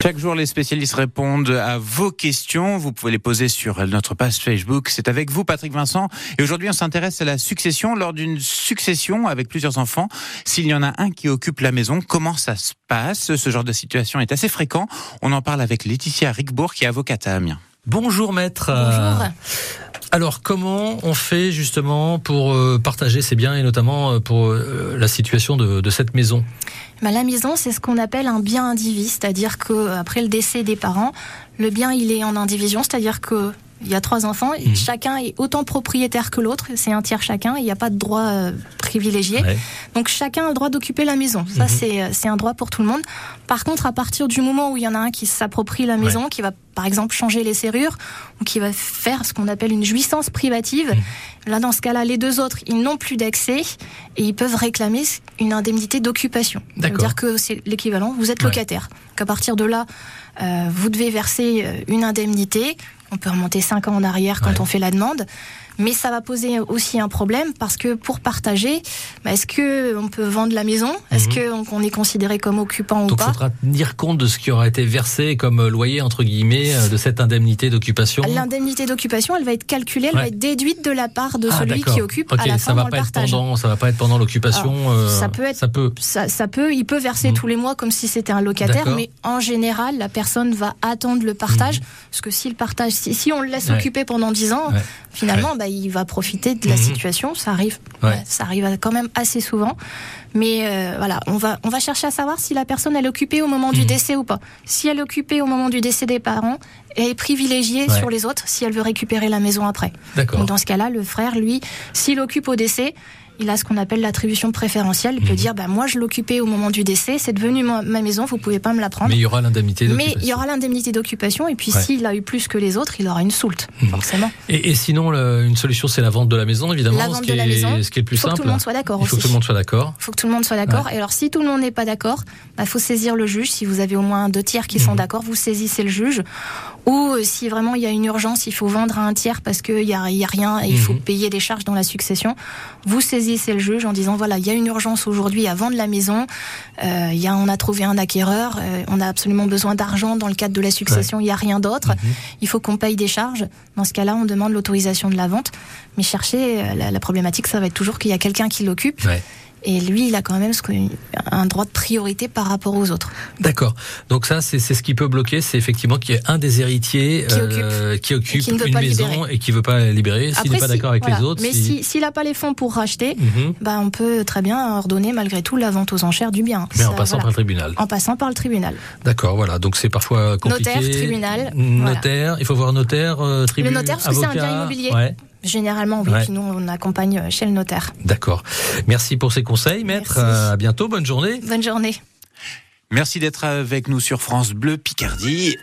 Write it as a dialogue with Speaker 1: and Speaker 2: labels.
Speaker 1: Chaque jour, les spécialistes répondent à vos questions. Vous pouvez les poser sur notre page Facebook. C'est avec vous, Patrick Vincent. Et aujourd'hui, on s'intéresse à la succession. Lors d'une succession avec plusieurs enfants, s'il y en a un qui occupe la maison, comment ça se passe? Ce genre de situation est assez fréquent. On en parle avec Laetitia Rickbourg, qui est avocate à Amiens.
Speaker 2: Bonjour maître.
Speaker 3: Bonjour.
Speaker 2: Alors comment on fait justement pour euh, partager ces biens et notamment euh, pour euh, la situation de, de cette maison?
Speaker 3: Bah, la maison, c'est ce qu'on appelle un bien indivis, c'est-à-dire que après le décès des parents, le bien il est en indivision, c'est-à-dire que il y a trois enfants,
Speaker 2: Mhm.
Speaker 3: chacun est autant propriétaire que l'autre, c'est un tiers chacun, il n'y a pas de droit privilégié.
Speaker 2: Ouais.
Speaker 3: Donc chacun a le droit d'occuper la maison. Ça,
Speaker 2: Mhm.
Speaker 3: c'est, euh, c'est un droit pour tout le monde. Par contre, à partir du moment où il y en a un qui s'approprie la maison, qui va par exemple changer les serrures, ou qui va faire ce qu'on appelle une jouissance privative,
Speaker 2: Mhm.
Speaker 3: là, dans ce cas-là, les deux autres, ils n'ont plus d'accès et ils peuvent réclamer une indemnité d'occupation. Ça veut
Speaker 2: D'accord.
Speaker 3: dire que c'est l'équivalent, vous êtes
Speaker 2: Ouais.
Speaker 3: locataire. Qu'à partir de là, euh, vous devez verser euh, une indemnité. On peut remonter cinq ans en arrière quand on fait la demande. Mais ça va poser aussi un problème parce que pour partager, bah, est-ce que on peut vendre la maison? Est-ce
Speaker 2: Mhm.
Speaker 3: que on- on est considéré comme occupant ou
Speaker 2: Donc il
Speaker 3: pas
Speaker 2: faudra tenir compte de ce qui aura été versé comme euh, loyer entre guillemets euh, de cette indemnité d'occupation.
Speaker 3: L'indemnité d'occupation, elle va être calculée, elle
Speaker 2: Ouais.
Speaker 3: va être déduite de la part de
Speaker 2: Ah,
Speaker 3: celui qui occupe
Speaker 2: Ok,
Speaker 3: à la
Speaker 2: ça
Speaker 3: fin
Speaker 2: va
Speaker 3: dans le
Speaker 2: pas être
Speaker 3: partage.
Speaker 2: pendant, ça va pas être pendant l'occupation. euh,
Speaker 3: ça peut être-
Speaker 2: Ça peut.
Speaker 3: Ça, ça peut, il peut verser
Speaker 2: Mhm.
Speaker 3: tous les mois comme si c'était un locataire, mais en général, la personne va attendre le partage, parce que si le partage, si, si on le laisse
Speaker 2: Mhm. Ouais.
Speaker 3: occuper pendant 10 ans,
Speaker 2: Ouais.
Speaker 3: finalement, bah, il va profiter de la
Speaker 2: Mhm.
Speaker 3: situation. Ça arrive,
Speaker 2: Ouais.
Speaker 3: ouais, ça arrive quand même assez souvent. Mais euh, voilà, on va, on va chercher à savoir si la personne elle est occupée au moment du
Speaker 2: Mhm.
Speaker 3: décès ou pas. Si elle est occupée au moment du décès des parents, est privilégiée
Speaker 2: Ouais.
Speaker 3: sur les autres si elle veut récupérer la maison après. Donc dans ce cas-là, le frère, lui, s'il occupe au décès, il a ce qu'on appelle l'attribution préférentielle. Il peut
Speaker 2: Mhm.
Speaker 3: dire, bah, moi, je l'occupais au moment du décès, c'est devenu ma, ma maison, vous pouvez pas me la prendre.
Speaker 2: Mais il y aura l'indemnité.
Speaker 3: Mais
Speaker 2: d'occupation.
Speaker 3: il y aura l'indemnité d'occupation, et puis
Speaker 2: Ouais.
Speaker 3: s'il a eu plus que les autres, il aura une soulte,
Speaker 2: Mhm.
Speaker 3: forcément.
Speaker 2: Et, et sinon, le- une solution, c'est la vente de la maison, évidemment.
Speaker 3: La
Speaker 2: ce
Speaker 3: vente
Speaker 2: qui
Speaker 3: de la
Speaker 2: est,
Speaker 3: maison.
Speaker 2: Ce qui est le plus
Speaker 3: Il faut que
Speaker 2: simple.
Speaker 3: tout le monde soit d'accord
Speaker 2: Il faut que tout le monde soit d'accord.
Speaker 3: Il faut que tout le monde soit d'accord. Et alors, si tout le monde n'est pas d'accord, il faut saisir le juge. Si vous avez au moins deux tiers qui sont
Speaker 2: Mhm.
Speaker 3: d'accord, vous saisissez le juge. Ou euh, si vraiment il y a une urgence, il faut vendre à un tiers parce qu'il n'y a, y a rien et il faut
Speaker 2: Mhm.
Speaker 3: payer des charges dans la succession, vous saisissez le juge en disant voilà, il y a une urgence aujourd'hui à vendre la maison, euh, y a, on a trouvé un acquéreur, euh, on a absolument besoin d'argent dans le cadre de la succession, il n'y a rien d'autre,
Speaker 2: Mhm.
Speaker 3: il faut qu'on paye des charges. Dans ce cas-là, on demande l'autorisation de la vente. Mais chercher, euh, la, la problématique, ça va être toujours qu'il y a quelqu'un qui l'occupe.
Speaker 2: Ouais.
Speaker 3: Et lui, il a quand même ce que- un droit de priorité par rapport aux autres.
Speaker 2: D'accord. Donc ça, c'est ce qui peut bloquer, c'est effectivement qu'il y ait un des héritiers
Speaker 3: Qui
Speaker 2: euh, qui occupe
Speaker 3: qui ne veut
Speaker 2: une maison
Speaker 3: libérer.
Speaker 2: et qui veut pas la libérer. S'il n'est pas
Speaker 3: si-
Speaker 2: d'accord avec
Speaker 3: voilà.
Speaker 2: les autres.
Speaker 3: Mais
Speaker 2: si-
Speaker 3: si- s'il n'a pas les fonds pour racheter,
Speaker 2: Mhm.
Speaker 3: bah, on peut très bien ordonner malgré tout la vente aux enchères du bien.
Speaker 2: Mais en passant
Speaker 3: voilà.
Speaker 2: par le tribunal.
Speaker 3: En passant par le tribunal.
Speaker 2: D'accord, voilà. Donc c'est parfois compliqué.
Speaker 3: Notaire, tribunal,
Speaker 2: Notaire, il faut voir notaire, euh, tribunal.
Speaker 3: Le notaire, parce que c'est un bien immobilier.
Speaker 2: Ouais,
Speaker 3: Généralement, oui.
Speaker 2: Ouais.
Speaker 3: Puis nous, on accompagne chez le notaire.
Speaker 2: d'accord. Merci pour ces conseils, maître.
Speaker 3: Merci.
Speaker 2: Euh, à bientôt, bonne journée.
Speaker 3: Bonne journée.
Speaker 1: Merci d'être avec nous sur France Bleu Picardie.